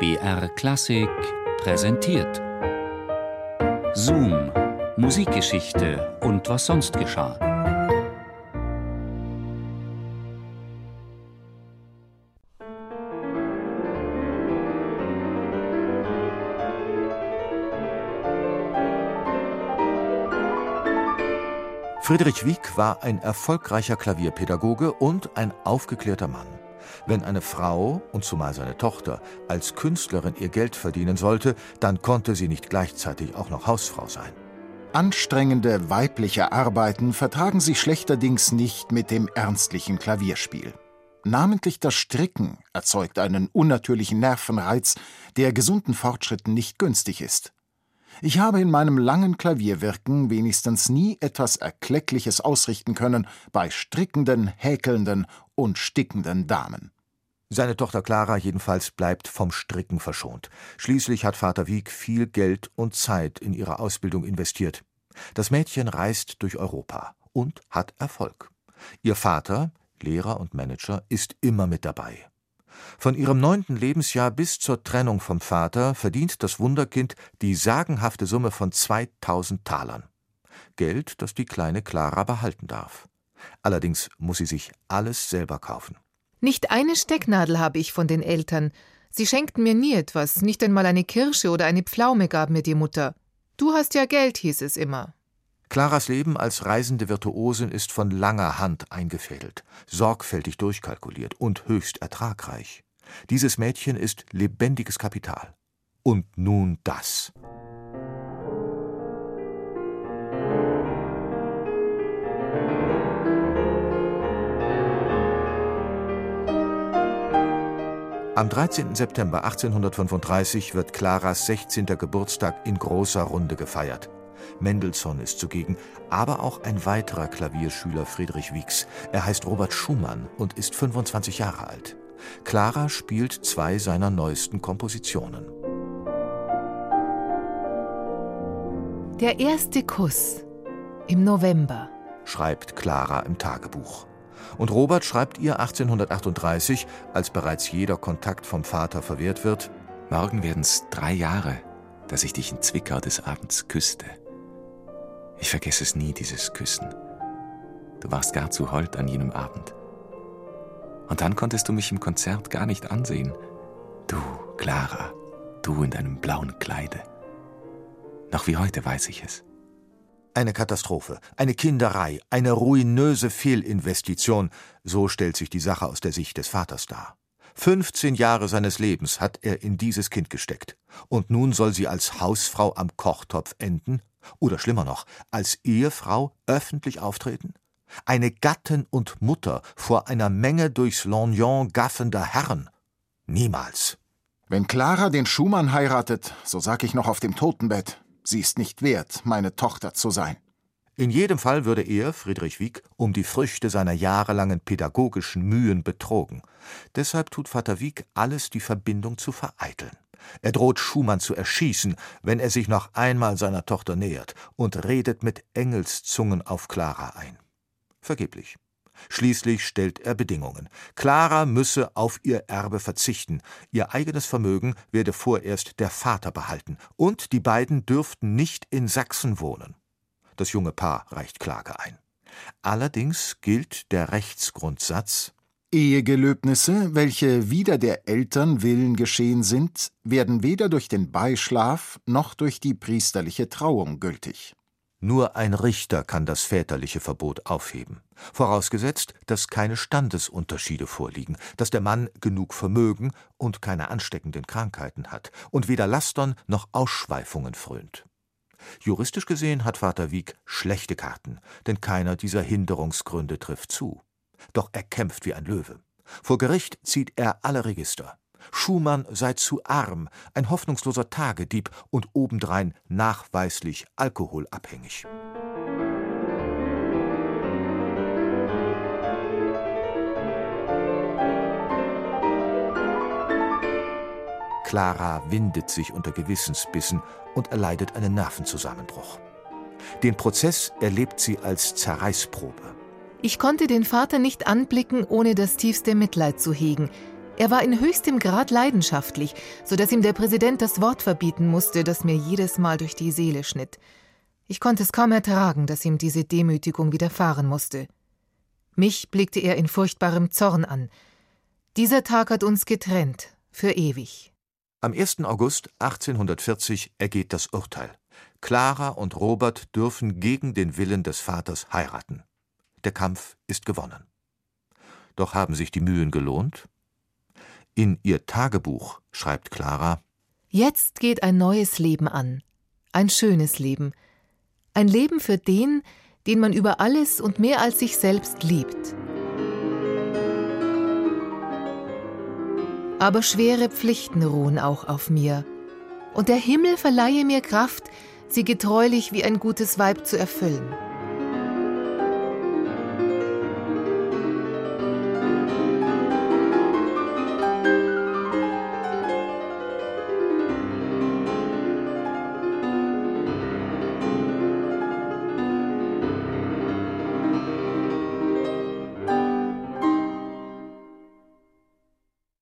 BR Klassik präsentiert. Zoom, Musikgeschichte und was sonst geschah. Friedrich Wieck war ein erfolgreicher Klavierpädagoge und ein aufgeklärter Mann. Wenn eine Frau, und zumal seine Tochter, als Künstlerin ihr Geld verdienen sollte, dann konnte sie nicht gleichzeitig auch noch Hausfrau sein. Anstrengende weibliche Arbeiten vertragen sich schlechterdings nicht mit dem ernstlichen Klavierspiel. Namentlich das Stricken erzeugt einen unnatürlichen Nervenreiz, der gesunden Fortschritten nicht günstig ist. Ich habe in meinem langen Klavierwirken wenigstens nie etwas Erkleckliches ausrichten können bei strickenden, häkelnden und stickenden Damen. Seine Tochter Clara jedenfalls bleibt vom Stricken verschont. Schließlich hat Vater Wieck viel Geld und Zeit in ihre Ausbildung investiert. Das Mädchen reist durch Europa und hat Erfolg. Ihr Vater, Lehrer und Manager, ist immer mit dabei. Von ihrem neunten Lebensjahr bis zur Trennung vom Vater verdient das Wunderkind die sagenhafte Summe von 2000 Talern. Geld, das die kleine Clara behalten darf. Allerdings muss sie sich alles selber kaufen. Nicht eine Stecknadel habe ich von den Eltern. Sie schenkten mir nie etwas, nicht einmal eine Kirsche oder eine Pflaume gab mir die Mutter. Du hast ja Geld, hieß es immer. Claras Leben als reisende Virtuosin ist von langer Hand eingefädelt, sorgfältig durchkalkuliert und höchst ertragreich. Dieses Mädchen ist lebendiges Kapital. Und nun das. Am 13. September 1835 wird Claras 16. Geburtstag in großer Runde gefeiert. Mendelssohn ist zugegen, aber auch ein weiterer Klavierschüler Friedrich Wieks. Er heißt Robert Schumann und ist 25 Jahre alt. Clara spielt zwei seiner neuesten Kompositionen. Der erste Kuss im November, schreibt Clara im Tagebuch. Und Robert schreibt ihr 1838, als bereits jeder Kontakt vom Vater verwehrt wird: Morgen werden es drei Jahre, dass ich dich in Zwickau des Abends küsste. Ich vergesse es nie, dieses Küssen. Du warst gar zu hold an jenem Abend. Und dann konntest du mich im Konzert gar nicht ansehen. Du, Clara, du in deinem blauen Kleide. Noch wie heute weiß ich es. Eine Katastrophe, eine Kinderei, eine ruinöse Fehlinvestition, so stellt sich die Sache aus der Sicht des Vaters dar. 15 Jahre seines Lebens hat er in dieses Kind gesteckt. Und nun soll sie als Hausfrau am Kochtopf enden? Oder schlimmer noch, als Ehefrau öffentlich auftreten? Eine Gattin und Mutter vor einer Menge durchs Lorgnon gaffender Herren? Niemals. Wenn Clara den Schumann heiratet, so sag ich noch auf dem Totenbett, sie ist nicht wert, meine Tochter zu sein. In jedem Fall würde er, Friedrich Wieck, um die Früchte seiner jahrelangen pädagogischen Mühen betrogen. Deshalb tut Vater Wieck alles, die Verbindung zu vereiteln. Er droht Schumann zu erschießen, wenn er sich noch einmal seiner Tochter nähert, und redet mit Engelszungen auf Clara ein. Vergeblich. Schließlich stellt er Bedingungen. Clara müsse auf ihr Erbe verzichten, ihr eigenes Vermögen werde vorerst der Vater behalten, und die beiden dürften nicht in Sachsen wohnen. Das junge Paar reicht Klage ein. Allerdings gilt der Rechtsgrundsatz Ehegelöbnisse, welche wider der Eltern Willen geschehen sind, werden weder durch den Beischlaf noch durch die priesterliche Trauung gültig. Nur ein Richter kann das väterliche Verbot aufheben, vorausgesetzt, dass keine Standesunterschiede vorliegen, dass der Mann genug Vermögen und keine ansteckenden Krankheiten hat und weder Lastern noch Ausschweifungen frönt. Juristisch gesehen hat Vater Wieck schlechte Karten, denn keiner dieser Hinderungsgründe trifft zu. Doch er kämpft wie ein Löwe. Vor Gericht zieht er alle Register. Schumann sei zu arm, ein hoffnungsloser Tagedieb und obendrein nachweislich alkoholabhängig. Clara windet sich unter Gewissensbissen und erleidet einen Nervenzusammenbruch. Den Prozess erlebt sie als Zerreißprobe. Ich konnte den Vater nicht anblicken, ohne das tiefste Mitleid zu hegen. Er war in höchstem Grad leidenschaftlich, so dass ihm der Präsident das Wort verbieten musste, das mir jedes Mal durch die Seele schnitt. Ich konnte es kaum ertragen, dass ihm diese Demütigung widerfahren musste. Mich blickte er in furchtbarem Zorn an. Dieser Tag hat uns getrennt, für ewig. Am 1. August 1840 ergeht das Urteil. Clara und Robert dürfen gegen den Willen des Vaters heiraten. Der Kampf ist gewonnen. Doch haben sich die Mühen gelohnt? In ihr Tagebuch schreibt Clara Jetzt geht ein neues Leben an, ein schönes Leben, ein Leben für den, den man über alles und mehr als sich selbst liebt. Aber schwere Pflichten ruhen auch auf mir, und der Himmel verleihe mir Kraft, sie getreulich wie ein gutes Weib zu erfüllen.